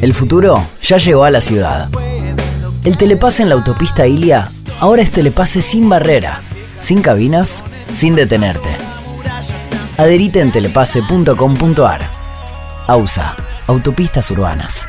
El futuro ya llegó a la ciudad. El telepase en la autopista Ilia ahora es telepase sin barrera, sin cabinas, sin detenerte. Adherite en telepase.com.ar. AUSA, Autopistas Urbanas.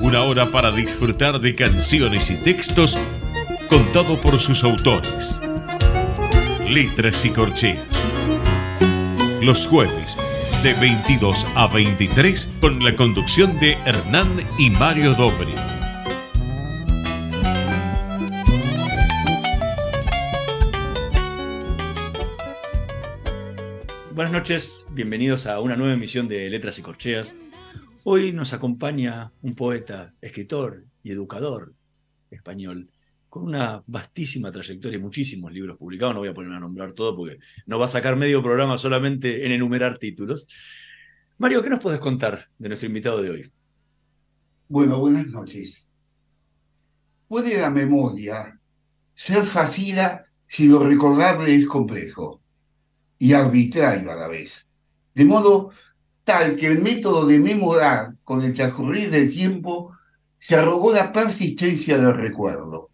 una hora para disfrutar de canciones y textos contado por sus autores. Letras y corcheas. Los jueves de 22 a 23 con la conducción de Hernán y Mario Dobri. Buenas noches, bienvenidos a una nueva emisión de Letras y Corcheas. Hoy nos acompaña un poeta, escritor y educador español con una vastísima trayectoria y muchísimos libros publicados. No voy a poner a nombrar todo porque no va a sacar medio programa solamente en enumerar títulos. Mario, ¿qué nos puedes contar de nuestro invitado de hoy? Bueno, buenas noches. Puede la memoria ser fácil si lo recordable es complejo y arbitrario a la vez. De modo tal que el método de memorar con el transcurrir del tiempo se arrogó la persistencia del recuerdo.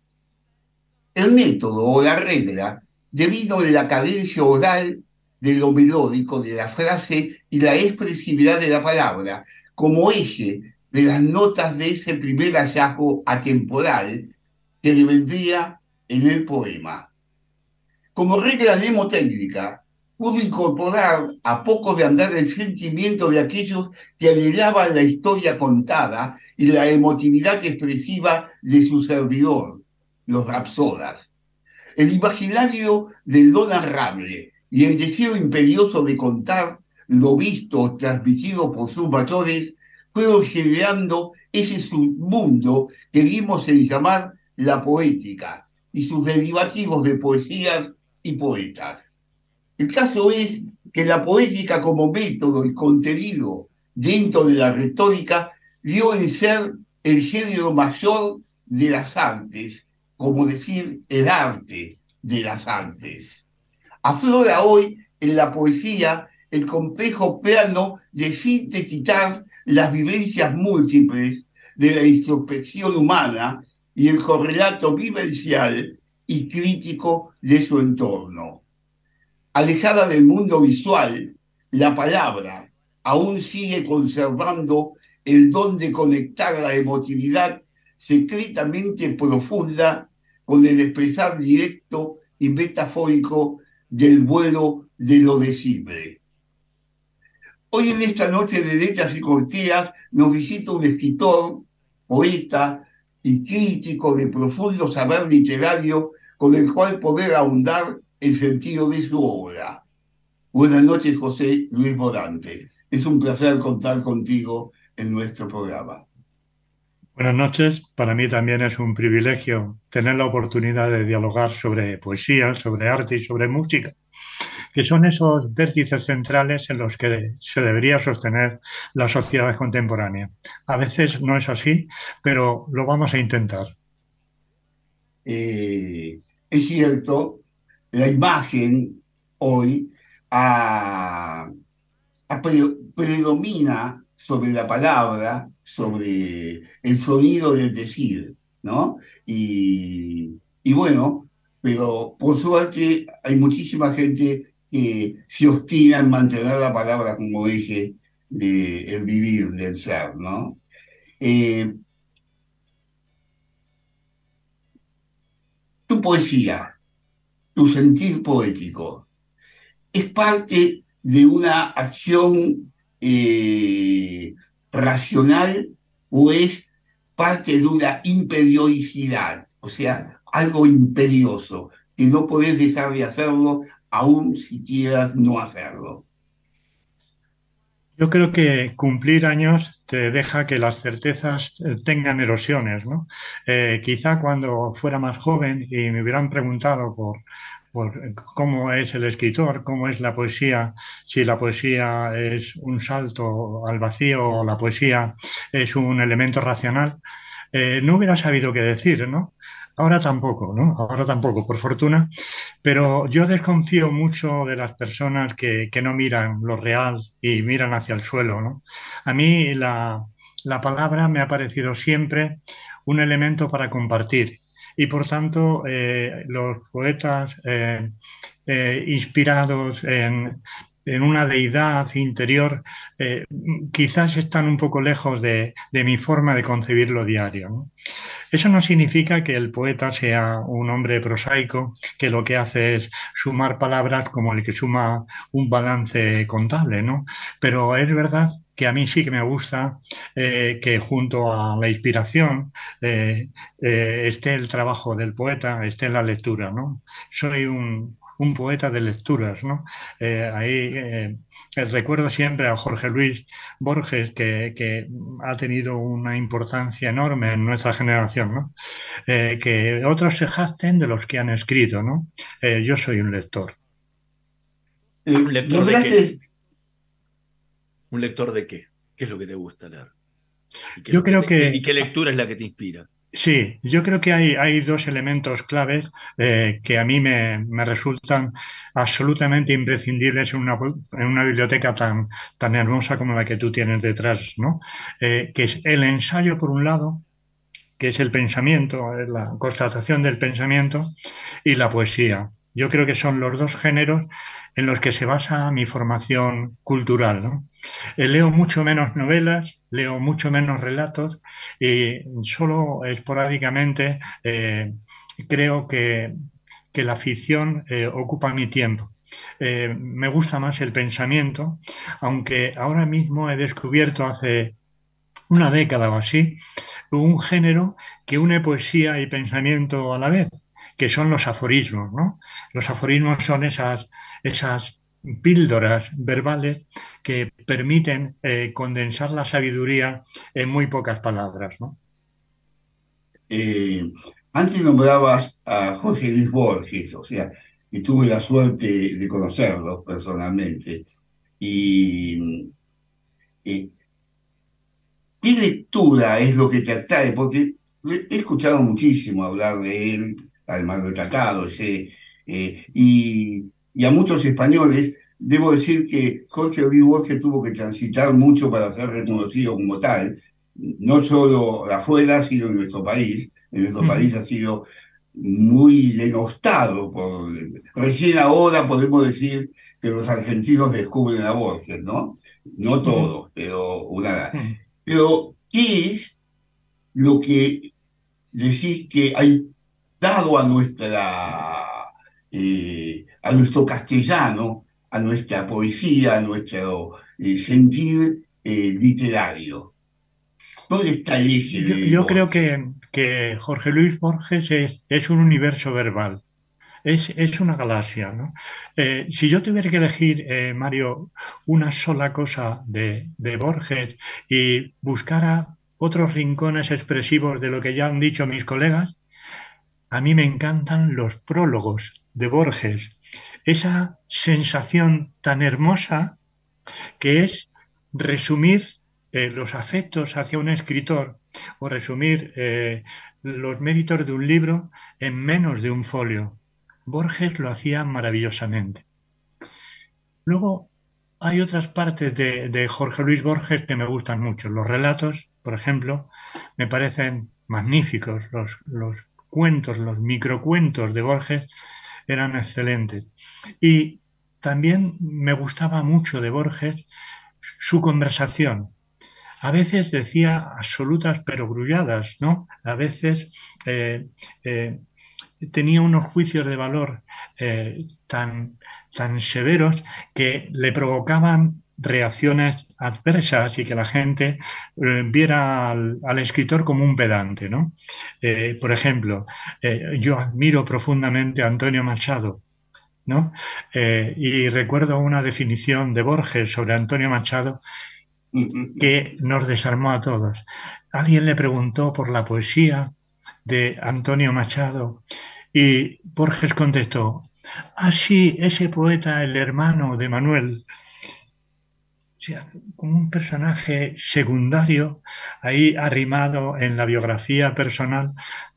El método o la regla debido en la cadencia oral de lo melódico de la frase y la expresividad de la palabra como eje de las notas de ese primer hallazgo atemporal que vendría en el poema. Como regla mnemotécnica, pudo incorporar a poco de andar el sentimiento de aquellos que anhelaban la historia contada y la emotividad expresiva de su servidor, los rapsodas. El imaginario del lo narrable y el deseo imperioso de contar lo visto transmitido por sus mayores fueron generando ese submundo que dimos en llamar la poética y sus derivativos de poesías y poetas. El caso es que la poética como método y contenido dentro de la retórica dio en ser el género mayor de las artes, como decir el arte de las artes. Aflora hoy en la poesía el complejo plano de sintetizar las vivencias múltiples de la introspección humana y el correlato vivencial y crítico de su entorno. Alejada del mundo visual, la palabra aún sigue conservando el don de conectar la emotividad secretamente profunda con el expresar directo y metafórico del vuelo de lo decible. Hoy en esta noche de letras y corteas nos visita un escritor, poeta y crítico de profundo saber literario con el cual poder ahondar el sentido de su obra. Buenas noches, José Luis Morante. Es un placer contar contigo en nuestro programa. Buenas noches. Para mí también es un privilegio tener la oportunidad de dialogar sobre poesía, sobre arte y sobre música, que son esos vértices centrales en los que se debería sostener la sociedad contemporánea. A veces no es así, pero lo vamos a intentar. Eh, es cierto la imagen hoy predomina sobre la palabra, sobre el sonido del decir, ¿no? Y, bueno, pero por suerte hay muchísima gente que se obstina en mantener la palabra como eje del vivir, del ser, ¿no? Eh, tu poesía, tu sentir poético, es parte de una acción eh, racional o es parte de una imperiosidad, o sea, algo imperioso, que no podés dejar de hacerlo aún si quieras no hacerlo. Yo creo que cumplir años te deja que las certezas eh, tengan erosiones, ¿no? Eh, quizá cuando fuera más joven y me hubieran preguntado por, por cómo es el escritor, cómo es la poesía, si la poesía es un salto al vacío o la poesía es un elemento racional, eh, no hubiera sabido qué decir, ¿no? Ahora tampoco, ¿no? Ahora tampoco, por fortuna. Pero yo desconfío mucho de las personas que, no miran lo real y miran hacia el suelo, ¿no? A mí la, palabra me ha parecido siempre un elemento para compartir. Y por tanto, eh, los poetas eh, eh, inspirados en, en una deidad interior, eh, quizás están un poco lejos de, mi forma de concebir lo diario. Eso no significa que el poeta sea un hombre prosaico que lo que hace es sumar palabras como el que suma un balance contable, ¿no? Pero es verdad que a mí sí que me gusta eh, que junto a la inspiración eh, esté el trabajo del poeta, esté la lectura, ¿no? Soy un, un poeta de lecturas. ¿no? Eh, ahí eh, recuerdo siempre a Jorge Luis Borges, que, ha tenido una importancia enorme en nuestra generación, ¿no? Eh, que otros se jacten de los que han escrito. ¿no? yo soy un lector. ¿Un lector de qué? ¿Un lector de qué? ¿Qué es lo que te gusta leer? Yo creo que... ¿Y qué lectura es la que te inspira? Sí, yo creo que hay, hay dos elementos claves eh, que a mí me, resultan absolutamente imprescindibles en una, en una, biblioteca tan, tan hermosa como la que tú tienes detrás, ¿no? Eh, que es el ensayo, por un lado, que es el pensamiento, la constatación del pensamiento, y la poesía. Yo creo que son los dos géneros en los que se basa mi formación cultural. ¿no? Eh, leo mucho menos novelas, leo mucho menos relatos y solo esporádicamente eh, creo que, la ficción eh, ocupa mi tiempo. me gusta más el pensamiento, aunque ahora mismo he descubierto hace una década o así un género que une poesía y pensamiento a la vez que son los aforismos. ¿no? Los aforismos son esas, esas píldoras verbales que permiten eh, condensar la sabiduría en muy pocas palabras. ¿no? Eh, antes nombrabas a Jorge Luis Borges, o sea, y tuve la suerte de conocerlo personalmente. Y eh, ¿qué lectura es lo que te atrae? Porque he escuchado muchísimo hablar de él, al maltratado, ese, eh, y, y, a muchos españoles, debo decir que Jorge Luis Borges tuvo que transitar mucho para ser reconocido como tal, no solo afuera, sino en nuestro país. En nuestro país ha sido muy denostado por... Recién ahora podemos decir que los argentinos descubren a Borges, ¿no? No todos, pero una... Pero, ¿qué es lo que decís que hay dado a nuestra eh, a nuestro castellano, a nuestra poesía, a nuestro eh, sentir eh, literario. ¿Dónde está el Yo, creo que, que, Jorge Luis Borges es, un universo verbal. Es, es, una galaxia. ¿no? si yo tuviera que elegir, Mario, una sola cosa de, de, Borges y buscara otros rincones expresivos de lo que ya han dicho mis colegas, a mí me encantan los prólogos de Borges, esa sensación tan hermosa que es resumir eh, los afectos hacia un escritor o resumir eh, los méritos de un libro en menos de un folio. Borges lo hacía maravillosamente. Luego hay otras partes de, Jorge Luis Borges que me gustan mucho. Los relatos, por ejemplo, me parecen magníficos. Los, los cuentos, los microcuentos de Borges eran excelentes. Y también me gustaba mucho de Borges su conversación. A veces decía absolutas perogrulladas, ¿no? A veces eh, eh, tenía unos juicios de valor eh, tan, tan severos que le provocaban reacciones adversas y que la gente viera al, escritor como un pedante. ¿no? por ejemplo, yo admiro profundamente a Antonio Machado, ¿no? y recuerdo una definición de Borges sobre Antonio Machado que nos desarmó a todos. Alguien le preguntó por la poesía de Antonio Machado y Borges contestó, ah, ese poeta, el hermano de Manuel, como un personaje secundario, ahí arrimado en la biografía personal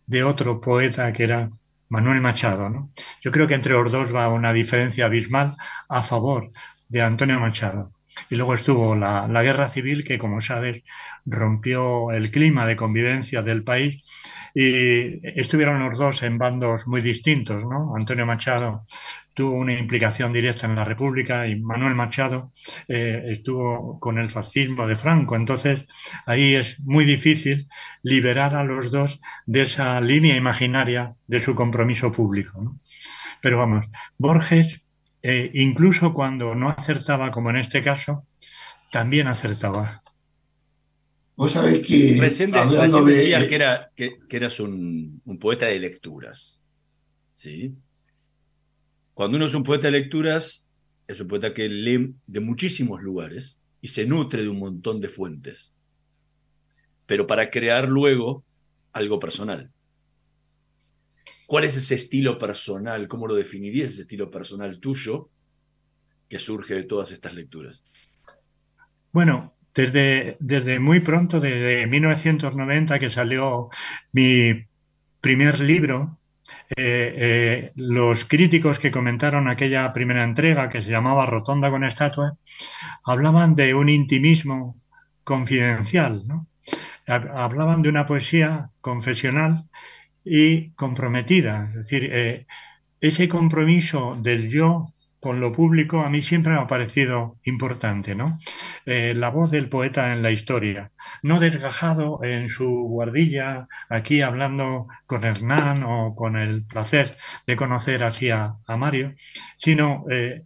de otro poeta que era Manuel Machado. ¿no? Yo creo que entre los dos va una diferencia abismal a favor de Antonio Machado. Y luego estuvo la, guerra civil que, como sabes, rompió el clima de convivencia del país y estuvieron los dos en bandos muy distintos. ¿no? Antonio Machado tuvo una implicación directa en la República y Manuel Machado eh, estuvo con el fascismo de Franco. Entonces, ahí es muy difícil liberar a los dos de esa línea imaginaria de su compromiso público. Pero vamos, Borges eh, incluso cuando no acertaba, como en este caso, también acertaba. Vos sabés que. Recién, decías que, era, que, eras un, poeta de lecturas. ¿Sí? Cuando uno es un poeta de lecturas, es un poeta que lee de muchísimos lugares y se nutre de un montón de fuentes. Pero para crear luego algo personal. ¿Cuál es ese estilo personal? ¿Cómo lo definirías ese estilo personal tuyo que surge de todas estas lecturas? Bueno, desde, desde muy pronto, desde 1990 que salió mi primer libro, eh, eh, los críticos que comentaron aquella primera entrega que se llamaba Rotonda con estatua, hablaban de un intimismo confidencial, hablaban de una poesía confesional y comprometida. Es decir, eh, ese compromiso del yo con lo público a mí siempre me ha parecido importante, ¿no? Eh, la voz del poeta en la historia, no desgajado en su guardilla, aquí hablando con Hernán o con el placer de conocer así a, Mario, sino eh,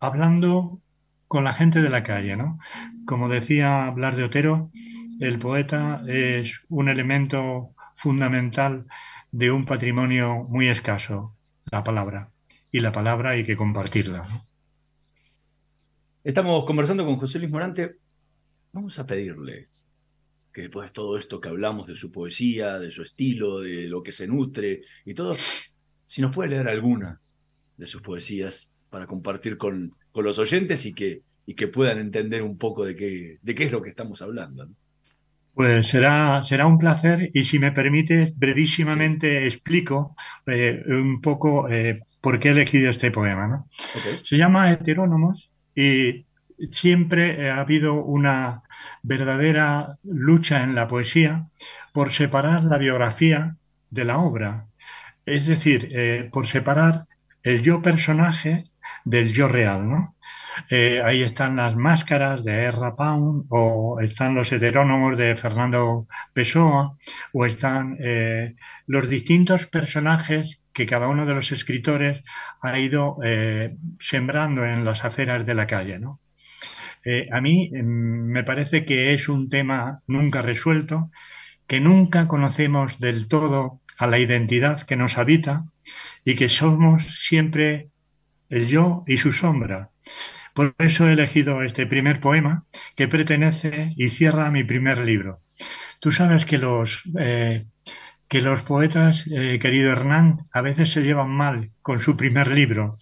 hablando con la gente de la calle, ¿no? Como decía Blas de Otero, el poeta es un elemento fundamental de un patrimonio muy escaso, la palabra. Y la palabra hay que compartirla. Estamos conversando con José Luis Morante. Vamos a pedirle que después de todo esto que hablamos de su poesía, de su estilo, de lo que se nutre y todo, si nos puede leer alguna de sus poesías para compartir con, con los oyentes y que, y que puedan entender un poco de qué, de qué es lo que estamos hablando. Pues será, será un placer y si me permite, brevísimamente explico eh, un poco eh, por qué he elegido este poema. Se llama Heterónomos y siempre ha habido una verdadera lucha en la poesía por separar la biografía de la obra. Es decir, eh, por separar el yo personaje del yo real, ¿no? Eh, ahí están las máscaras de Erra Pound, o están los heterónomos de Fernando Pessoa, o están eh, los distintos personajes que cada uno de los escritores ha ido eh, sembrando en las aceras de la calle. ¿no? a mí em, me parece que es un tema nunca resuelto, que nunca conocemos del todo a la identidad que nos habita y que somos siempre el yo y su sombra. Por eso he elegido este primer poema que pertenece y cierra mi primer libro. Tú sabes que los, eh, que los poetas, eh, querido Hernán, a veces se llevan mal con su primer libro,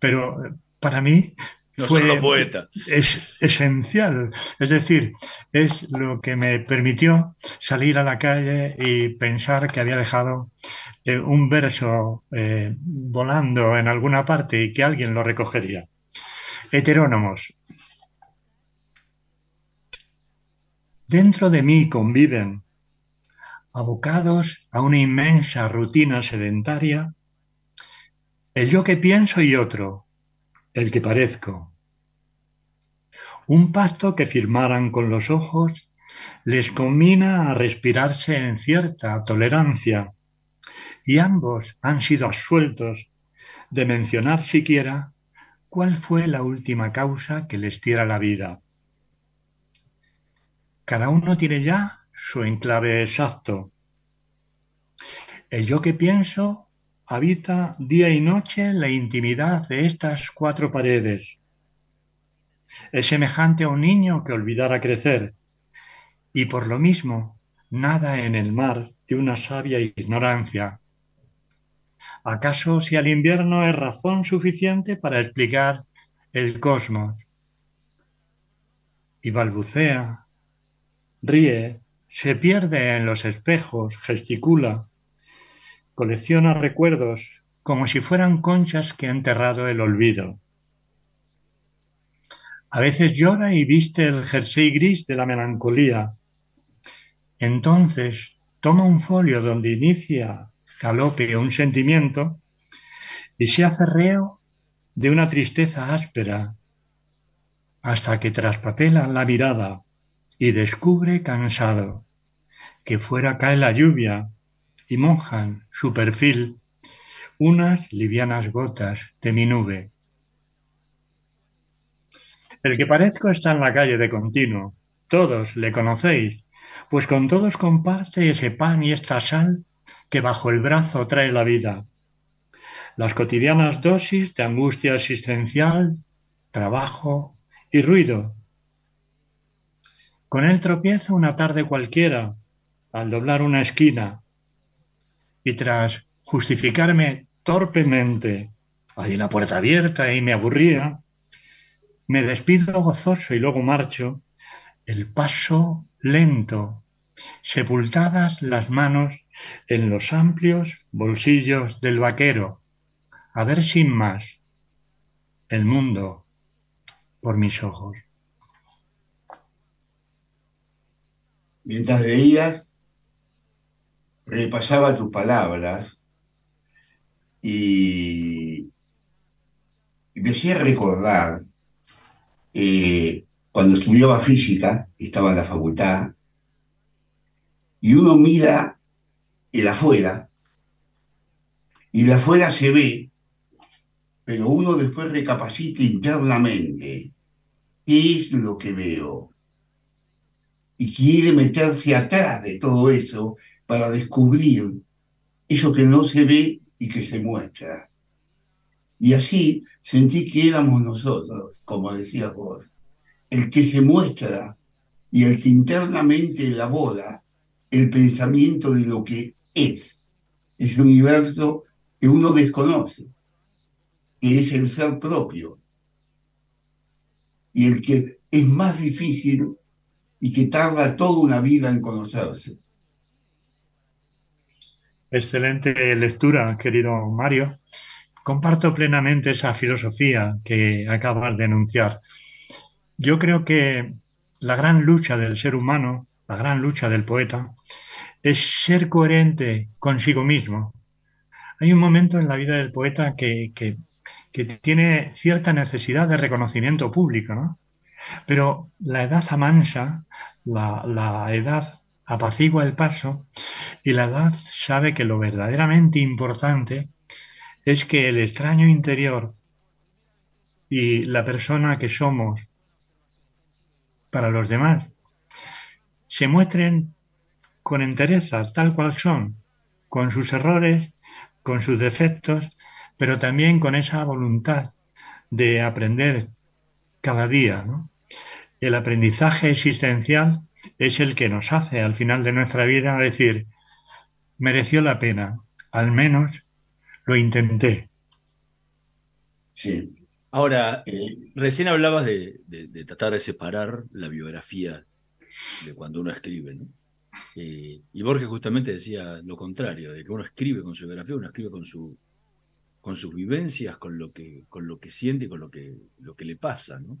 pero para mí no fue, poeta. es esencial. Es decir, es lo que me permitió salir a la calle y pensar que había dejado eh, un verso volando en alguna parte y que alguien lo recogería. Heterónomos. Dentro de mí conviven, abocados a una inmensa rutina sedentaria, el yo que pienso y otro, el que parezco. Un pacto que firmaran con los ojos les combina a respirarse en cierta tolerancia, y ambos han sido absueltos de mencionar siquiera cuál fue la última causa que les diera la vida. Cada uno tiene ya su enclave exacto. El yo que pienso habita día y noche la intimidad de estas cuatro paredes. Es semejante a un niño que olvidara crecer y por lo mismo nada en el mar de una sabia ignorancia. ¿Acaso si al invierno es razón suficiente para explicar el cosmos? Y balbucea, ríe, se pierde en los espejos, gesticula, colecciona recuerdos como si fueran conchas que ha enterrado el olvido. A veces llora y viste el jersey gris de la melancolía. Entonces toma un folio donde inicia galope un sentimiento y se hace reo de una tristeza áspera hasta que traspapela la mirada y descubre cansado que fuera cae la lluvia y mojan su perfil unas livianas gotas de mi nube. El que parezco está en la calle de continuo. Todos le conocéis, pues con todos comparte ese pan y esta sal que bajo el brazo trae la vida. Las cotidianas dosis de angustia existencial, trabajo y ruido. Con él tropiezo una tarde cualquiera, al doblar una esquina, y tras justificarme torpemente, hay una puerta abierta y me aburría, me despido gozoso y luego marcho, el paso lento, sepultadas las manos en los amplios bolsillos del vaquero, a ver sin más el mundo por mis ojos. Mientras leías, repasaba tus palabras y, me hacía recordar eh, cuando estudiaba física, estaba en la facultad, y uno mira el afuera, y de afuera se ve, pero uno después recapacita internamente qué es lo que veo. Y quiere meterse atrás de todo eso para descubrir eso que no se ve y que se muestra. Y así sentí que éramos nosotros, como decías vos, el que se muestra y el que internamente elabora el pensamiento de lo que es, ese universo que uno desconoce, que es el ser propio, y el que es más difícil y que tarda toda una vida en conocerse. Excelente lectura, querido Mario. Comparto plenamente esa filosofía que acabas de enunciar. Yo creo que la gran lucha del ser humano, la gran lucha del poeta, es ser coherente consigo mismo. Hay un momento en la vida del poeta que, tiene cierta necesidad de reconocimiento público, ¿no? Pero la edad amansa, la, la edad apacigua el paso y la edad sabe que lo verdaderamente importante es que el extraño interior y la persona que somos para los demás se muestren con entereza, tal cual son, con sus errores, con sus defectos, pero también con esa voluntad de aprender cada día. El aprendizaje existencial es el que nos hace al final de nuestra vida decir, mereció la pena, al menos lo intenté. Sí. Ahora, eh, recién hablabas de, tratar de separar la biografía de cuando uno escribe, ¿no? Eh, y Borges justamente decía lo contrario, de que uno escribe con su biografía, uno escribe con, su, con sus vivencias, con lo que, con lo que siente y con lo que, lo que le pasa, ¿no?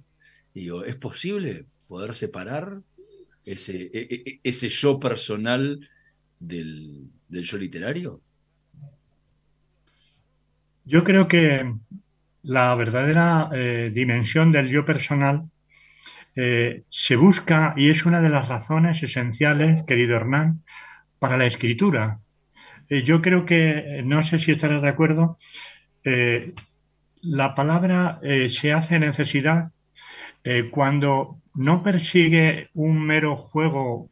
Digo, ¿es posible poder separar ese, e, e, e, ese yo personal del, del yo literario? Yo creo que la verdadera eh, dimensión del yo personal eh, se busca y es una de las razones esenciales, querido Hernán, para la escritura. Eh, yo creo que, no sé si estarás de acuerdo, la palabra se hace necesidad cuando no persigue un mero juego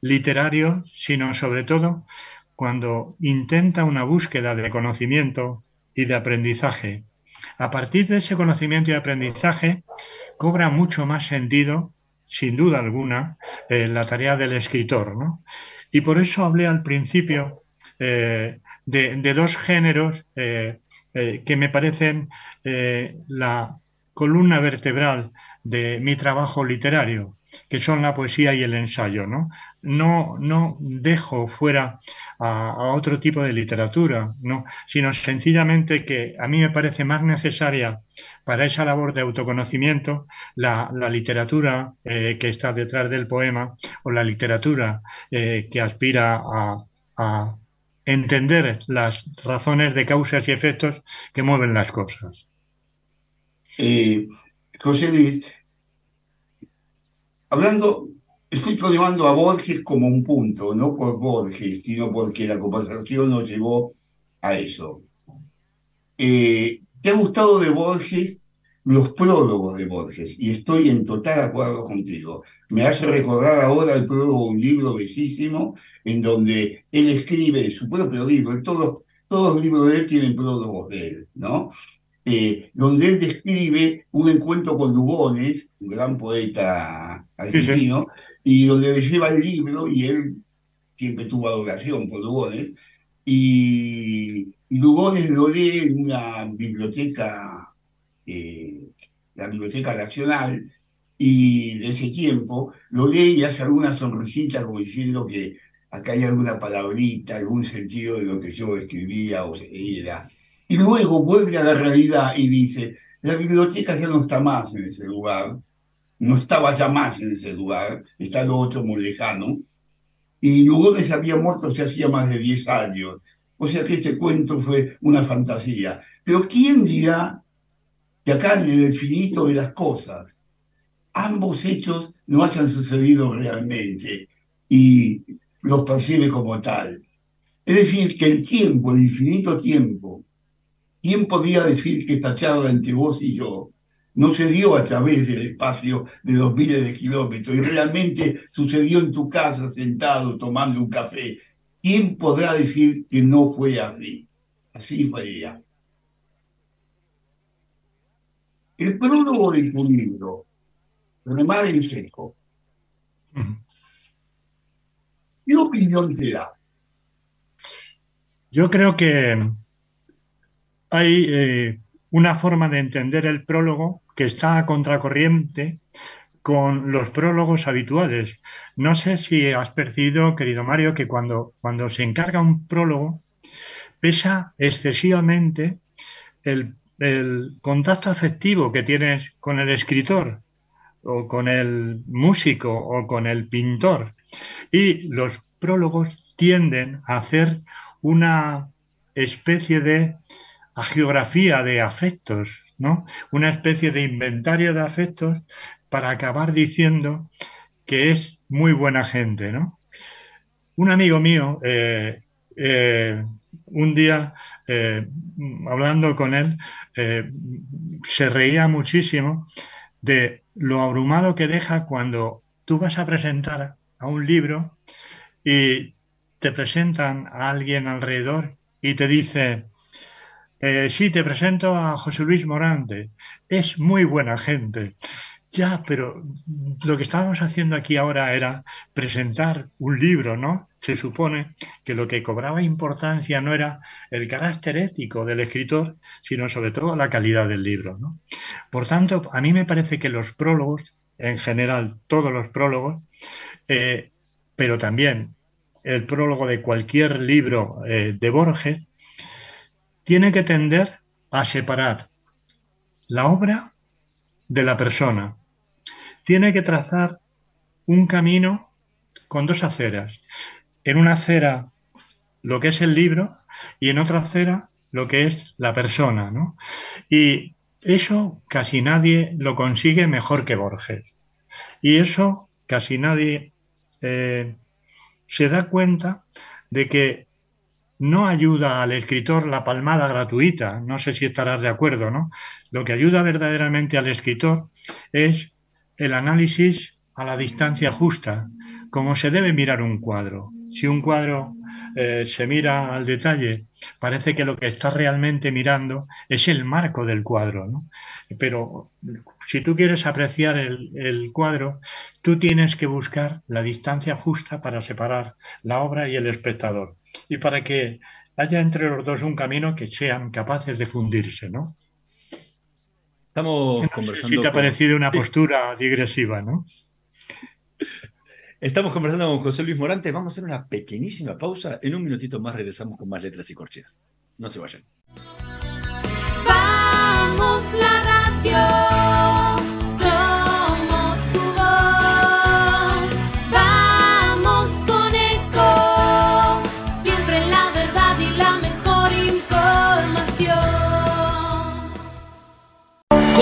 literario, sino sobre todo cuando intenta una búsqueda de conocimiento y de aprendizaje. A partir de ese conocimiento y aprendizaje cobra mucho más sentido, sin duda alguna, eh, la tarea del escritor. Y por eso hablé al principio eh, de, dos géneros eh, que me parecen la columna vertebral de mi trabajo literario, que son la poesía y el ensayo. No, no, no dejo fuera a, otro tipo de literatura, no, sino sencillamente que a mí me parece más necesaria para esa labor de autoconocimiento la, literatura eh, que está detrás del poema o la literatura eh, que aspira a, entender las razones de causas y efectos que mueven las cosas. Eh, José Luis, hablando, estoy problemando a Borges como un punto, no por Borges, sino porque la conversación nos llevó a eso. Eh, ¿Te ha gustado de Borges los prólogos de Borges? Y estoy en total acuerdo contigo. Me hace recordar ahora el prólogo de un libro bellísimo en donde él escribe su propio libro. Todos los libros de él tienen prólogos de él, ¿no? Eh, donde él describe un encuentro con Lugones, un gran poeta argentino, y donde le lleva el libro y él siempre tuvo adoración por Lugones, y, Lugones lo lee en una biblioteca, eh, la Biblioteca Nacional, y de ese tiempo lo lee y hace alguna sonrisita como diciendo que acá hay alguna palabrita, algún sentido de lo que yo escribía o era y luego vuelve a la realidad y dice, la biblioteca ya no está más en ese lugar, no estaba ya más en ese lugar, está lo otro muy lejano, y Lugones había muerto se hacía más de 10 años. O sea que este cuento fue una fantasía. Pero ¿quién dirá que acá en el infinito de las cosas ambos hechos no hayan sucedido realmente y los percibe como tal? Es decir, que el tiempo, el infinito tiempo, ¿Quién podía decir que esta charla entre vos y yo no se dio a través del espacio de dos miles de kilómetros y realmente sucedió en tu casa sentado tomando un café? ¿Quién podrá decir que no fue así? Así fue ella. El prólogo de tu libro, Remar en seco. ¿Qué opinión te da? Yo creo que hay eh, una forma de entender el prólogo que está a contracorriente con los prólogos habituales. No sé si has percibido, querido Mario, que cuando, cuando se encarga un prólogo pesa excesivamente el, el contacto afectivo que tienes con el escritor o con el músico o con el pintor. Y los prólogos tienden a hacer una especie de geografía de afectos, ¿no? Una especie de inventario de afectos para acabar diciendo que es muy buena gente, ¿no? Un amigo mío, eh, eh, un día, eh, hablando con él, se reía muchísimo de lo abrumado que deja cuando tú vas a presentar a un libro y te presentan a alguien alrededor y te dice, eh, sí, te presento a José Luis Morante. Es muy buena gente. Ya, pero lo que estábamos haciendo aquí ahora era presentar un libro, ¿no? Se supone que lo que cobraba importancia no era el carácter ético del escritor, sino sobre todo la calidad del libro, ¿no? Por tanto, a mí me parece que los prólogos, en general todos los prólogos, eh, pero también el prólogo de cualquier libro eh, de Borges, tiene que tender a separar la obra de la persona. Tiene que trazar un camino con dos aceras. En una acera lo que es el libro y en otra acera lo que es la persona, ¿no? Y eso casi nadie lo consigue mejor que Borges. Y eso casi nadie eh, se da cuenta de que no ayuda al escritor la palmada gratuita, no sé si estarás de acuerdo, ¿no? Lo que ayuda verdaderamente al escritor es el análisis a la distancia justa, como se debe mirar un cuadro. Si un cuadro eh, se mira al detalle, parece que lo que está realmente mirando es el marco del cuadro. ¿no? Pero si tú quieres apreciar el, el, cuadro, tú tienes que buscar la distancia justa para separar la obra y el espectador. Y para que haya entre los dos un camino que sean capaces de fundirse, ¿no? Estamos no conversando. Sé si te ha con- parecido una postura digresiva, ¿no? Estamos conversando con José Luis Morante. Vamos a hacer una pequeñísima pausa. En un minutito más regresamos con más letras y corcheas. No se vayan. Vamos la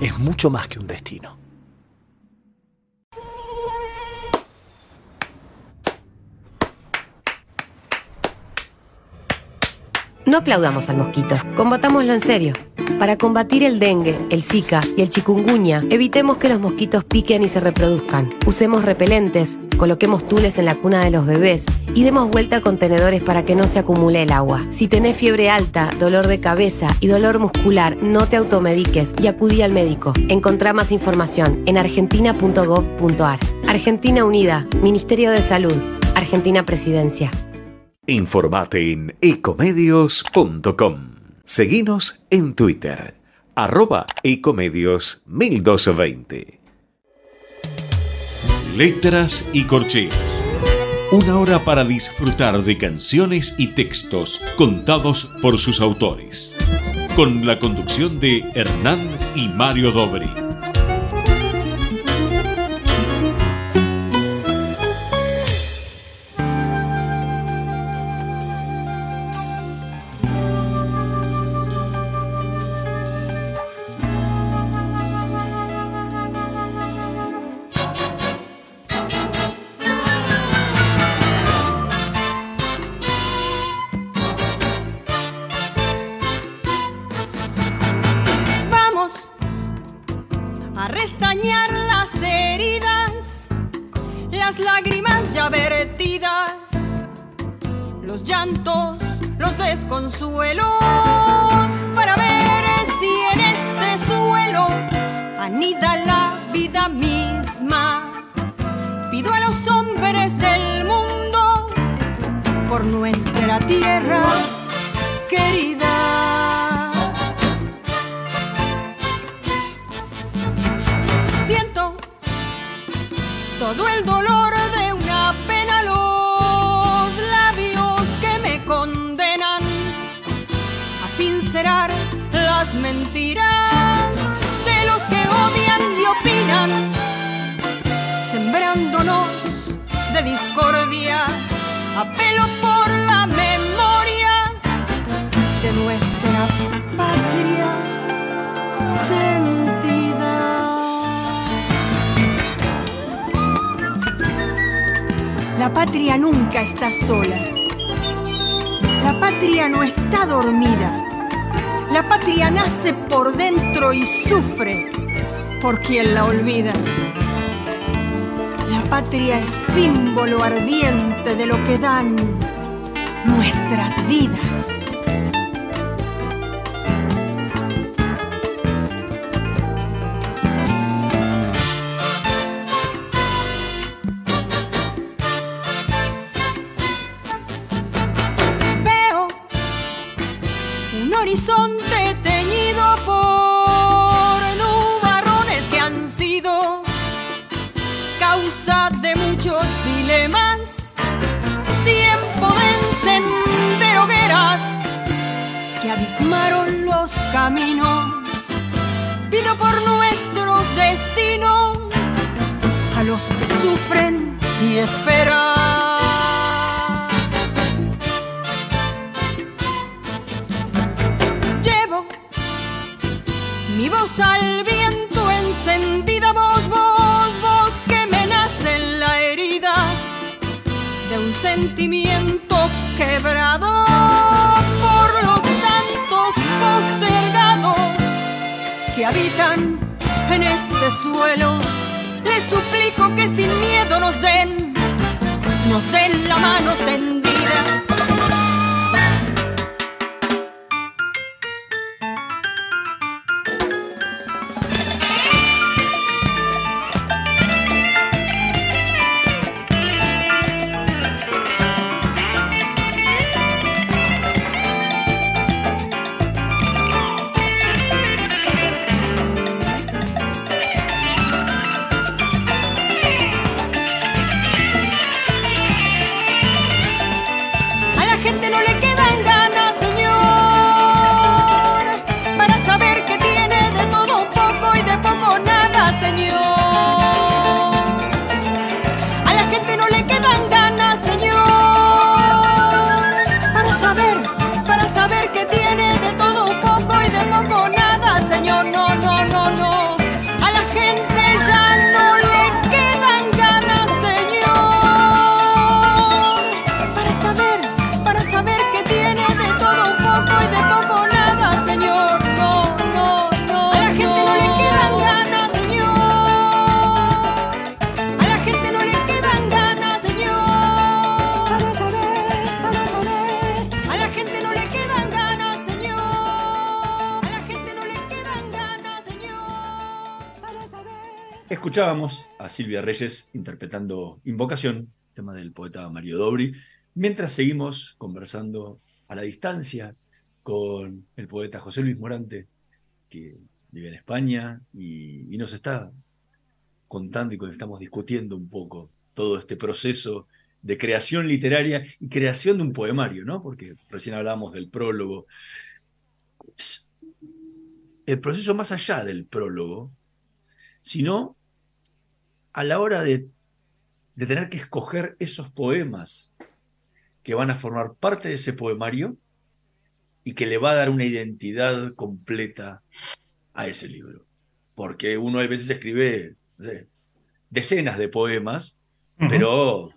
es mucho más que un destino. No aplaudamos al mosquito, combatámoslo en serio. Para combatir el dengue, el zika y el chikungunya, evitemos que los mosquitos piquen y se reproduzcan. Usemos repelentes, coloquemos tules en la cuna de los bebés y demos vuelta a contenedores para que no se acumule el agua. Si tenés fiebre alta, dolor de cabeza y dolor muscular, no te automediques y acudí al médico. Encontrá más información en argentina.gov.ar. Argentina Unida, Ministerio de Salud, Argentina Presidencia. Informate en ecomedios.com. Seguinos en Twitter, arroba ecomedios 1220. Letras y corcheas. Una hora para disfrutar de canciones y textos contados por sus autores. Con la conducción de Hernán y Mario Dobri. Todo el dolor La patria nunca está sola. La patria no está dormida. La patria nace por dentro y sufre por quien la olvida. La patria es símbolo ardiente de lo que dan nuestras vidas. Voz al viento encendida, voz, voz, voz que me nace la herida de un sentimiento quebrado por los tantos postergados que habitan en este suelo. Les suplico que sin miedo nos den, nos den la mano tendida. Escuchábamos a Silvia Reyes interpretando Invocación, tema del poeta Mario Dobri, mientras seguimos conversando a la distancia con el poeta José Luis Morante, que vive en España y, nos está contando y estamos discutiendo un poco todo este proceso de creación literaria y creación de un poemario, ¿no? Porque recién hablábamos del prólogo. El proceso más allá del prólogo, sino a la hora de, de tener que escoger esos poemas que van a formar parte de ese poemario y que le va a dar una identidad completa a ese libro. Porque uno a veces escribe no sé, decenas de poemas, pero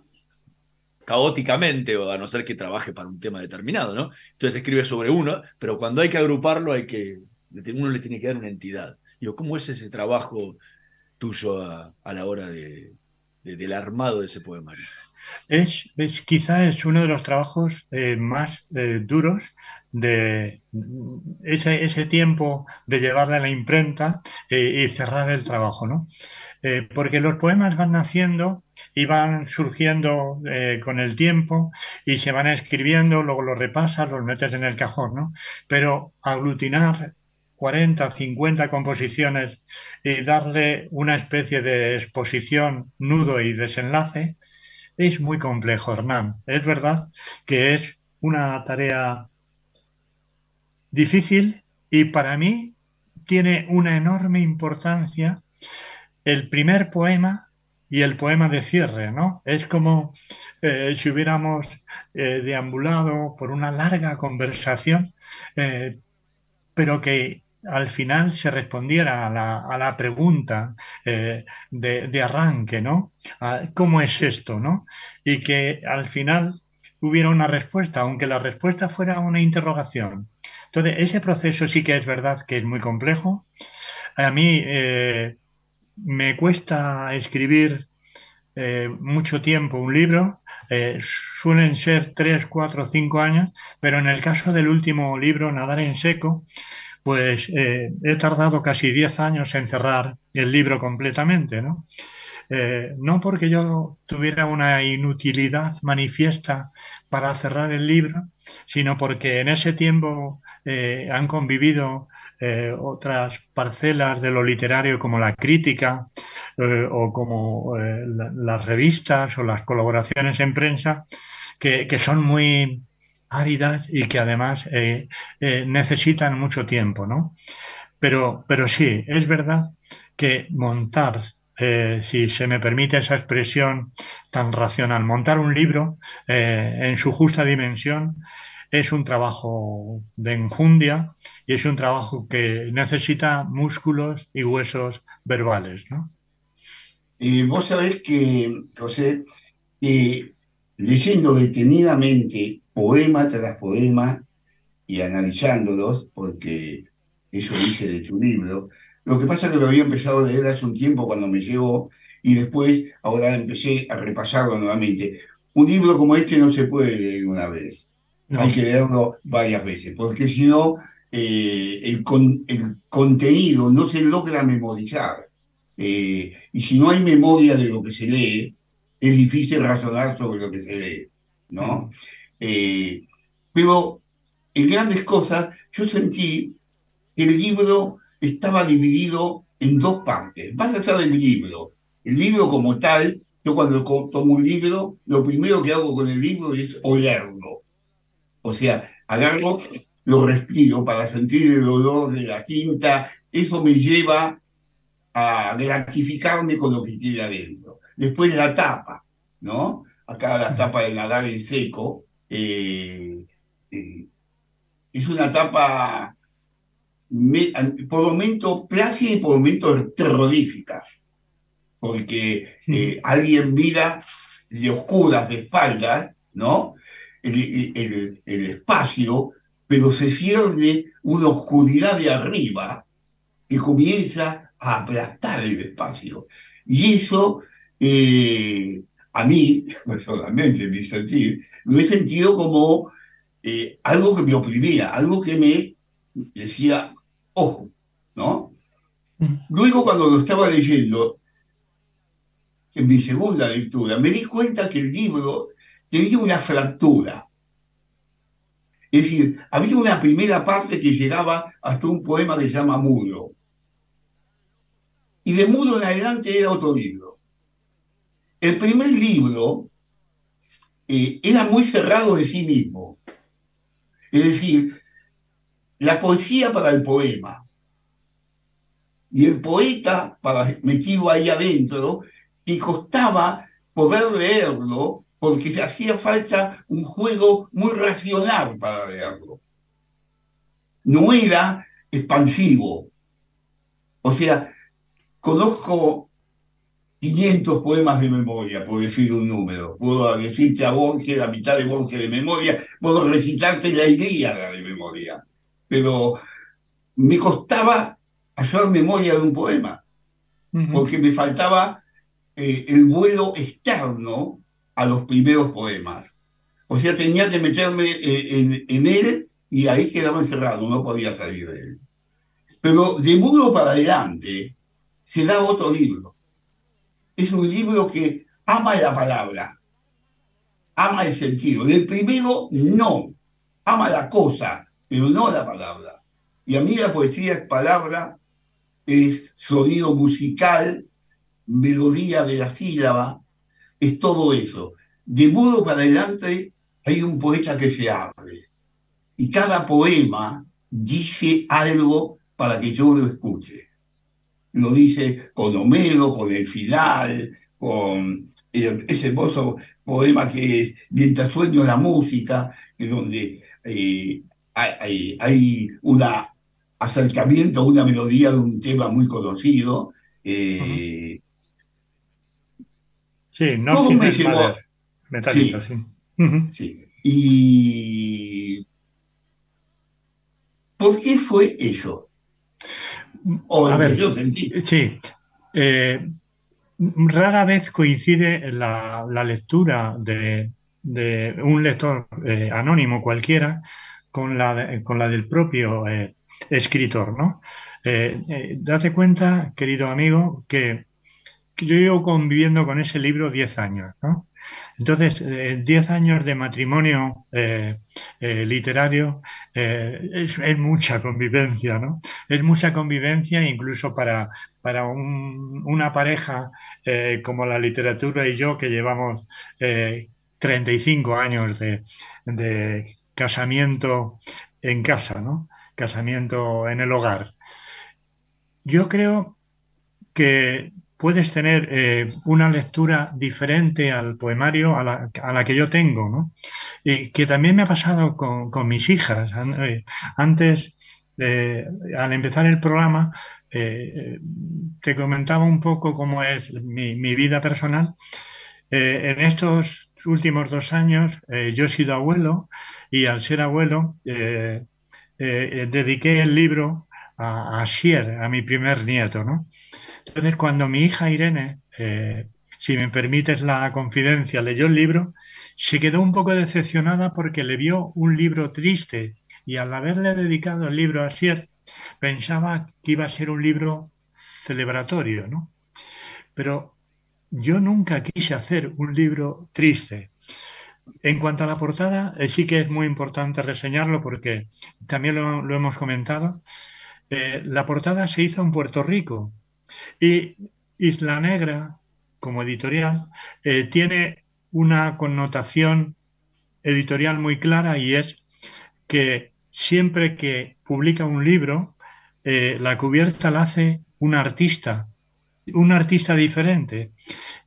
caóticamente, o a no ser que trabaje para un tema determinado, ¿no? Entonces escribe sobre uno, pero cuando hay que agruparlo, hay que, uno le tiene que dar una entidad. Digo, ¿cómo es ese trabajo tuyo a, a la hora de, de- del armado de ese poemario? Es, es quizá es uno de los trabajos eh, más eh, duros de ese, ese tiempo de llevarla a la imprenta eh, y cerrar el trabajo, ¿no? Porque los poemas van naciendo y van surgiendo con el tiempo y se van escribiendo, luego los repasas, los metes en el cajón, ¿no? Pero aglutinar 40, 50 composiciones y darle una especie de exposición, nudo y desenlace, es muy complejo, Hernán. Es verdad que es una tarea difícil y para mí tiene una enorme importancia el primer poema y el poema de cierre, ¿no? Es como eh, si hubiéramos eh, deambulado por una larga conversación, eh, pero que al final se respondiera a la, a la pregunta eh, de, de arranque, ¿no? ¿Cómo es esto, no? Y que al final hubiera una respuesta, aunque la respuesta fuera una interrogación. Entonces, ese proceso sí que es verdad que es muy complejo. A mí eh, me cuesta escribir eh, mucho tiempo un libro, suelen ser tres, cuatro, cinco años, pero en el caso del último libro, Nadar en Seco, pues he tardado casi diez años en cerrar el libro completamente, ¿no? no porque yo tuviera una inutilidad manifiesta para cerrar el libro, sino porque en ese tiempo han convivido eh, otras parcelas de lo literario como la crítica eh, o como eh, las revistas o las colaboraciones en prensa que, son muy áridas y que además necesitan mucho tiempo, ¿no? Pero, pero sí, es verdad que montar si se me permite esa expresión tan racional, montar un libro en su justa dimensión es un trabajo de enjundia y es un trabajo que necesita músculos y huesos verbales, ¿no? vos sabés que, José, leyendo detenidamente poema tras poema y analizándolos, porque eso dice de tu libro, lo que pasa es que lo había empezado a leer hace un tiempo cuando me llegó y después ahora empecé a repasarlo nuevamente. Un libro como este no se puede leer una vez. Hay que leerlo varias veces, porque si no, eh, el, el, contenido no se logra memorizar. Eh, y si no hay memoria de lo que se lee, es difícil razonar sobre lo que se lee, ¿no? Eh, pero en grandes cosas, yo sentí que el libro estaba dividido en dos partes. Vas a saber el libro. El libro como tal, yo cuando tomo un libro, lo primero que hago con el libro es olerlo o sea, agarro, lo respiro para sentir el olor de la tinta. Eso me lleva a gratificarme con lo que tiene adentro. Después la tapa, ¿no? Acá la tapa de nadar en seco. Eh, eh, es una tapa por momento plácida y por momento terrorífica. Porque eh, alguien mira de oscuras, de espaldas, ¿no? el, espacio, pero se cierne una oscuridad de arriba que comienza a aplastar el espacio. Y eso, eh, a mí, personalmente, mi sentir, lo he sentido como eh, algo que me oprimía, algo que me decía, ojo, ¿no? Luego, cuando lo estaba leyendo, en mi segunda lectura, me di cuenta que el libro tenía una fractura. Es decir, había una primera parte que llegaba hasta un poema que se llama Mudo. Y de Mudo en adelante era otro libro. El primer libro eh, era muy cerrado de sí mismo. Es decir, la poesía para el poema y el poeta para, metido ahí adentro, que costaba poder leerlo porque se hacía falta un juego muy racional para leerlo. No era expansivo. O sea, conozco 500 poemas de memoria, por decir un número. Puedo decirte a Borges la mitad de Borges de memoria, puedo recitarte la Ilíada de memoria. Pero me costaba hacer memoria de un poema, porque me faltaba eh, el vuelo externo a los primeros poemas. O sea, tenía que meterme eh, en, él y ahí quedaba encerrado, no podía salir de él. Pero de muro para adelante se da otro libro. Es un libro que ama la palabra, ama el sentido. Del primero, no. Ama la cosa, pero no la palabra. Y a mí la poesía es palabra, es sonido musical, melodía de la sílaba, es todo eso. De modo para adelante hay un poeta que se abre y cada poema dice algo para que yo lo escuche. Lo dice con Homero, con el final, con ese hermoso poema que es Mientras sueño la música, que donde eh, hay, un acercamiento a una melodía de un tema muy conocido. Eh, Sí, no me llevó... Metálica, sí. sí. Y ¿Por qué fue eso? O A que ver, yo sentí. Sí. eh, rara vez coincide la, la lectura de, de un lector eh, anónimo cualquiera con la, de- con la del propio eh, escritor, ¿no? Date cuenta, querido amigo, que, que yo llevo conviviendo con ese libro 10 años, ¿no? Entonces, eh, 10 años de matrimonio eh, eh, literario eh, es, mucha convivencia, ¿no? Es mucha convivencia incluso para, para un- una pareja eh, como la literatura y yo que llevamos eh, 35 años de casamiento en casa, ¿no? Casamiento en el hogar. Yo creo que puedes tener eh, una lectura diferente al poemario a la, a la que yo tengo, ¿no? Y que también me ha pasado con, con mis hijas. Eh, Antes, eh, al empezar el programa, eh, eh, te comentaba un poco cómo es mi, mi vida personal. Eh, en estos últimos dos años, yo he sido abuelo y al ser abuelo, dediqué el libro a, a Sier, a mi primer nieto, ¿no? Entonces, cuando mi hija Irene, eh, si me permites la confidencia, leyó el libro, se quedó un poco decepcionada porque le vio un libro triste y al haberle dedicado el libro a Sier, pensaba que iba a ser un libro celebratorio, ¿no? Pero yo nunca quise hacer un libro triste. En cuanto a la portada, eh, sí que es muy importante reseñarlo porque también lo, hemos comentado. Eh, la portada se hizo en Puerto Rico y Isla Negra, como editorial, eh, tiene una connotación editorial muy clara y es que siempre que publica un libro, eh, la cubierta la hace un artista, un artista diferente.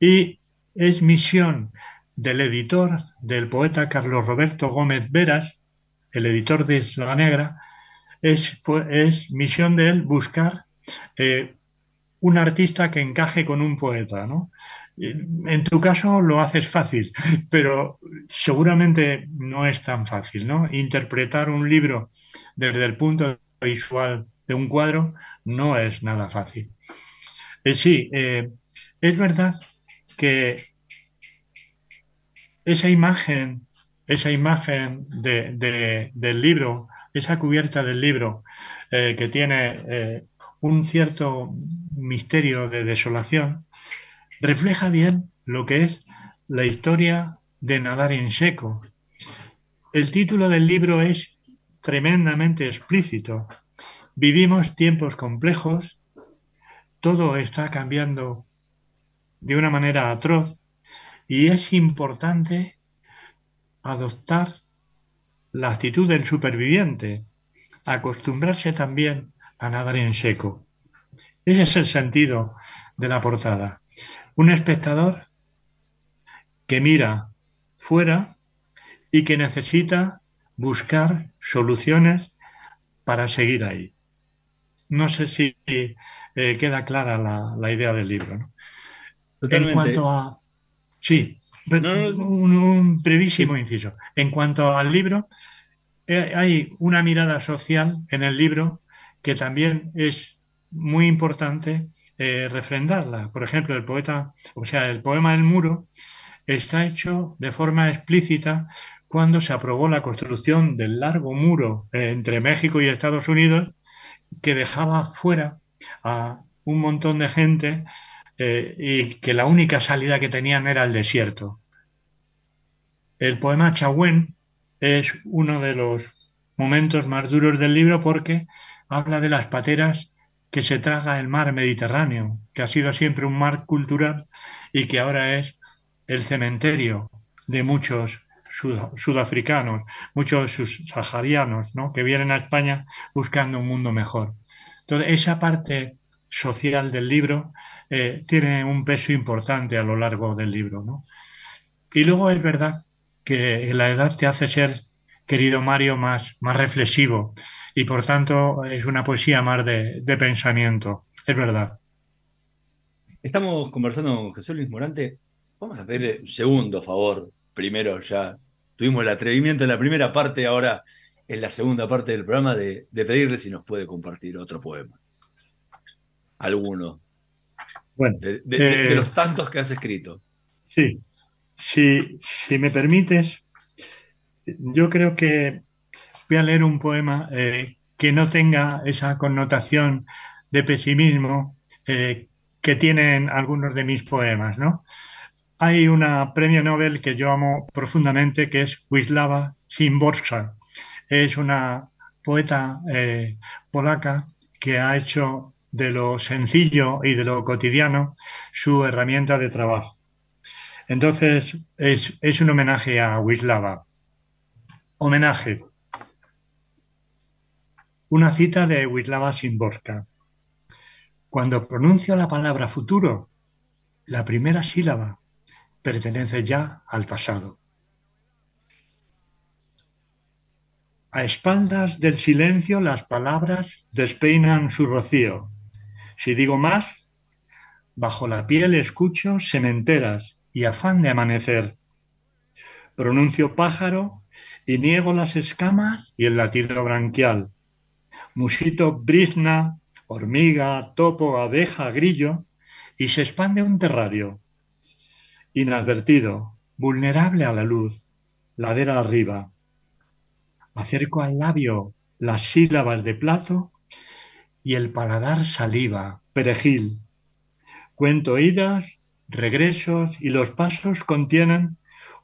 Y es misión del editor, del poeta Carlos Roberto Gómez Veras, el editor de Isla Negra, es, pues, es misión de él buscar eh, un artista que encaje con un poeta, ¿no? En tu caso lo haces fácil, pero seguramente no es tan fácil, ¿no? Interpretar un libro desde el punto visual de un cuadro no es nada fácil. Eh, sí, eh, es verdad que esa imagen, esa imagen de, de, del libro, esa cubierta del libro eh, que tiene eh, un cierto misterio de desolación, refleja bien lo que es la historia de nadar en seco. El título del libro es tremendamente explícito. Vivimos tiempos complejos, todo está cambiando de una manera atroz y es importante adoptar la actitud del superviviente, acostumbrarse también a nadar en seco. Ese es el sentido de la portada. Un espectador que mira fuera y que necesita buscar soluciones para seguir ahí. No sé si eh, queda clara la, la, idea del libro. ¿no? Totalmente. En cuanto a... Sí, no, no, un, un, brevísimo sí. inciso. En cuanto al libro, eh, hay una mirada social en el libro que también es muy importante eh, refrendarla. Por ejemplo, el poeta, o sea, el poema del muro está hecho de forma explícita cuando se aprobó la construcción del largo muro eh, entre México y Estados Unidos que dejaba fuera a un montón de gente eh, y que la única salida que tenían era el desierto. El poema Chahuen es uno de los momentos más duros del libro porque habla de las pateras que se traga el mar Mediterráneo, que ha sido siempre un mar cultural y que ahora es el cementerio de muchos sud sudafricanos, muchos saharianos, ¿no? que vienen a España buscando un mundo mejor. Entonces, esa parte social del libro eh, tiene un peso importante a lo largo del libro. ¿no? Y luego es verdad que la edad te hace ser, querido Mario, más, más reflexivo y por tanto es una poesía más de, de pensamiento. Es verdad. Estamos conversando con Jesús Luis Morante. Vamos a pedirle un segundo favor. Primero ya tuvimos el atrevimiento en la primera parte, ahora en la segunda parte del programa de, pedirle si nos puede compartir otro poema. Alguno. Bueno, de, de, los tantos que has escrito. Sí, si, si me permites, yo creo que voy a leer un poema eh, que no tenga esa connotación de pesimismo eh, que tienen algunos de mis poemas, ¿no? Hay una premio Nobel que yo amo profundamente que es Wisława Szymborska. Es una poeta eh, polaca que ha hecho de lo sencillo y de lo cotidiano su herramienta de trabajo. Entonces, es, es un homenaje a Wisława. Homenaje. Una cita de Wisława Szymborska. Cuando pronuncio la palabra futuro, la primera sílaba pertenece ya al pasado. A espaldas del silencio las palabras despeinan su rocío. Si digo más, bajo la piel escucho sementeras y afán de amanecer. Pronuncio pájaro y niego las escamas y el latido branquial musito brisna, hormiga, topo, abeja, grillo, y se expande un terrario. Inadvertido, vulnerable a la luz, ladera arriba. Acerco al labio las sílabas de plato y el paladar saliva, perejil. Cuento idas, regresos y los pasos contienen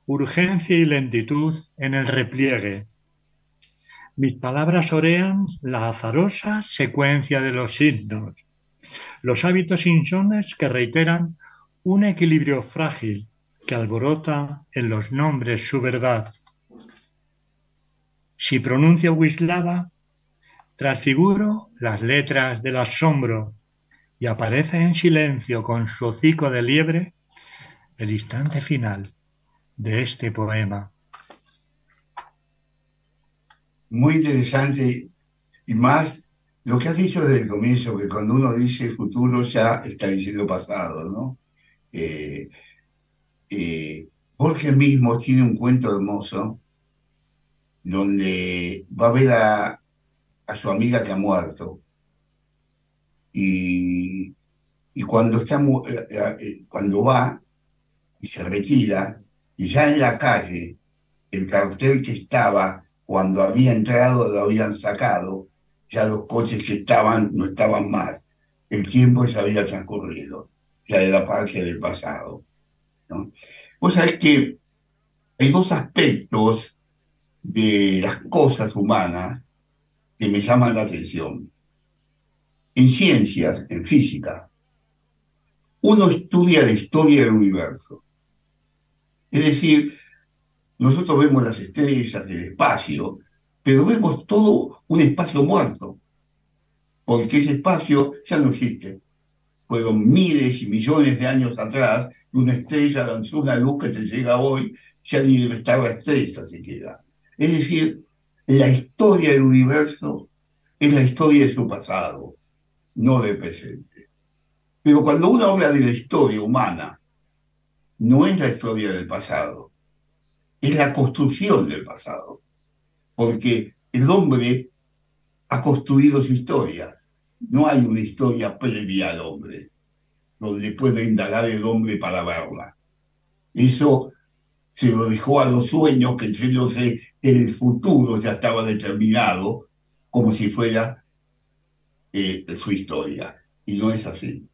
urgencia y lentitud en el repliegue, mis palabras orean la azarosa secuencia de los signos, los hábitos insones que reiteran un equilibrio frágil que alborota en los nombres su verdad. Si pronuncio Wislava, transfiguro las letras del asombro y aparece en silencio con su hocico de liebre el instante final de este poema muy interesante y más lo que has dicho desde el comienzo, que cuando uno dice futuro ya está diciendo pasado, ¿no? Eh, eh, Jorge mismo tiene un cuento hermoso donde va a ver a, su amiga que ha muerto. Y, y cuando, está, eh, cuando va y se retira, y ya en la calle, el cartel que estaba cuando había entrado lo habían sacado, ya los coches que estaban no estaban más, el tiempo ya había transcurrido, ya era parte del pasado. ¿no? Vos sabés que hay dos aspectos de las cosas humanas que me llaman la atención. En ciencias, en física, uno estudia la historia del universo. Es decir, nosotros vemos las estrellas del espacio, pero vemos todo un espacio muerto, porque ese espacio ya no existe. Fueron miles y millones de años atrás y una estrella lanzó una luz que te llega hoy, ya ni debe estar la estrella siquiera. Es decir, la historia del universo es la historia de su pasado, no del presente. Pero cuando uno habla de la historia humana, no es la historia del pasado, es la construcción del pasado, porque el hombre ha construido su historia. No hay una historia previa al hombre, donde puede indagar el hombre para verla. Eso se lo dejó a los sueños que en el futuro ya estaba determinado como si fuera eh, su historia. Y no es así.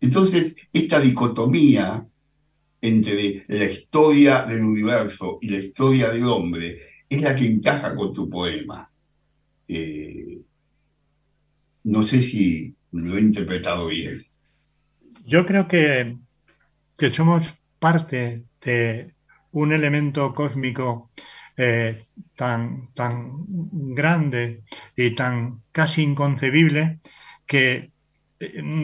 Entonces, esta dicotomía entre la historia del universo y la historia del hombre es la que encaja con tu poema. Eh, no sé si lo he interpretado bien. Yo creo que, que somos parte de un elemento cósmico eh, tan, tan grande y tan casi inconcebible que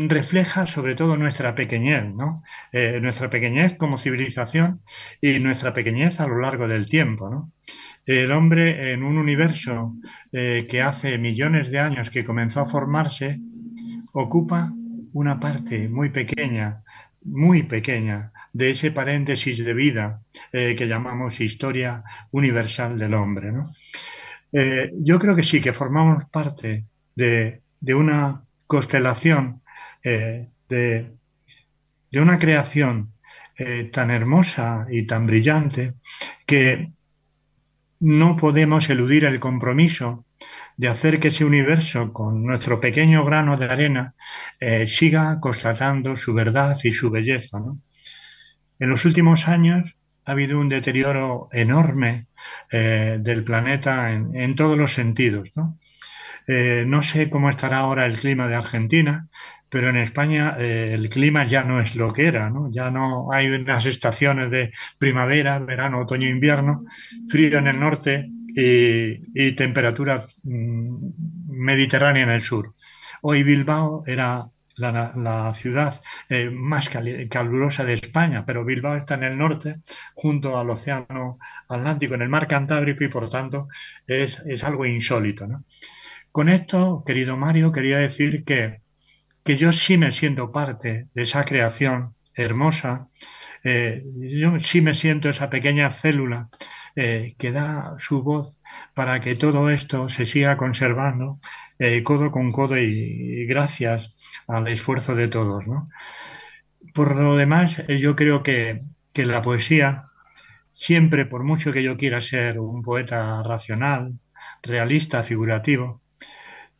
refleja sobre todo nuestra pequeñez, ¿no? Eh, nuestra pequeñez como civilización y nuestra pequeñez a lo largo del tiempo, ¿no? El hombre en un universo eh, que hace millones de años que comenzó a formarse ocupa una parte muy pequeña, muy pequeña de ese paréntesis de vida que llamamos historia universal del hombre. ¿no? Eh, yo creo que sí, que formamos parte de, una constelación, eh, de, una creación eh, tan hermosa y tan brillante que no podemos eludir el compromiso de hacer que ese universo, con nuestro pequeño grano de arena, siga constatando su verdad y su belleza. En los últimos años ha habido un deterioro enorme eh, del planeta en, todos los sentidos. Eh, ¿no? sé cómo estará ahora el clima de Argentina, pero en España eh, el clima ya no es lo que era, ¿no? Ya no hay unas estaciones de primavera, verano, otoño, invierno, frío en el norte y, temperatura mm, mediterránea en el sur. Hoy Bilbao era la, ciudad eh, más calurosa de España, pero Bilbao está en el norte, junto al Océano Atlántico, en el mar Cantábrico, y por tanto es, algo insólito. Con esto, querido Mario, quería decir que, que yo sí me siento parte de esa creación hermosa, eh, yo sí me siento esa pequeña célula eh, que da su voz para que todo esto se siga conservando codo con codo y gracias al esfuerzo de todos. Por lo demás, eh, yo creo que, la poesía, siempre, por mucho que yo quiera ser un poeta racional, realista, figurativo,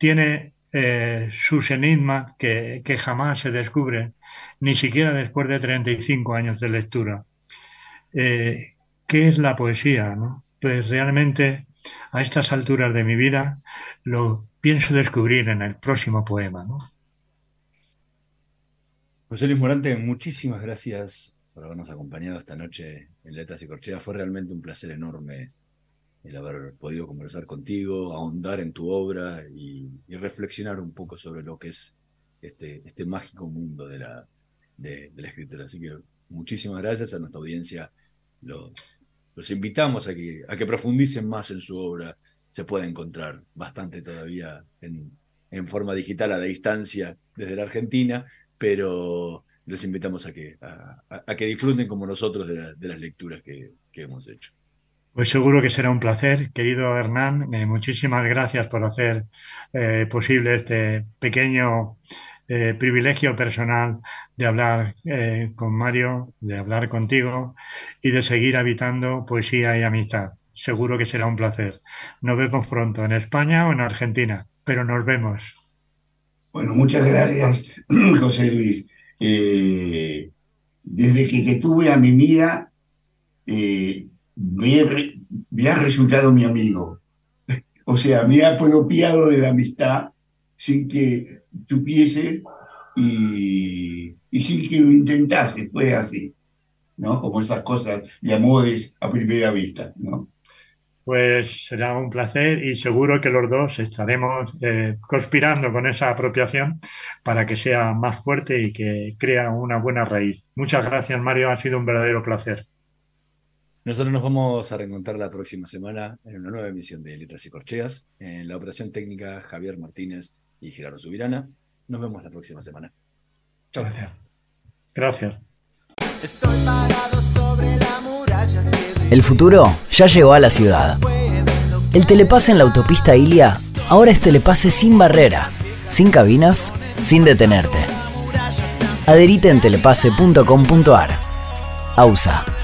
tiene eh, sus enigmas que, jamás se descubren, ni siquiera después de 35 años de lectura. Eh, ¿Qué es la poesía? Pues realmente a estas alturas de mi vida lo pienso descubrir en el próximo poema. José Luis Morante, muchísimas gracias por habernos acompañado esta noche en Letras y Corcheas. Fue realmente un placer enorme el haber podido conversar contigo, ahondar en tu obra y, reflexionar un poco sobre lo que es este, este mágico mundo de la, de, la escritura. Así que muchísimas gracias a nuestra audiencia. Los, los invitamos a que, a que profundicen más en su obra. Se puede encontrar bastante todavía en, en forma digital a la distancia desde la Argentina, pero les invitamos a que, a, que disfruten como nosotros de, las lecturas que, hemos hecho. Pues seguro que será un placer, querido Hernán. Eh, muchísimas gracias por hacer eh, posible este pequeño eh, privilegio personal de hablar con Mario, de hablar contigo y de seguir habitando poesía y amistad. Seguro que será un placer. Nos vemos pronto en España o en Argentina, pero nos vemos. Bueno, muchas gracias, José Luis. Desde que te tuve a mi eh, me, ha resultado mi amigo. O sea, me ha apropiado de la amistad sin que supiese y, y sin que lo intentase, fue así, ¿no? Como esas cosas de amores a primera vista, ¿no? pues será un placer y seguro que los dos estaremos eh, conspirando con esa apropiación para que sea más fuerte y que crea una buena raíz. Muchas gracias, Mario, ha sido un verdadero placer. Nosotros nos vamos a reencontrar la próxima semana en una nueva emisión de Letras y Corcheas, en la operación técnica Javier Martínez y Gerardo Subirana. Nos vemos la próxima semana. Gracias. Gracias. Estoy parado sobre la muralla el futuro ya llegó a la ciudad. El telepase en la autopista Ilia ahora es telepase sin barrera, sin cabinas, sin detenerte. Adherite en telepase.com.ar. AUSA,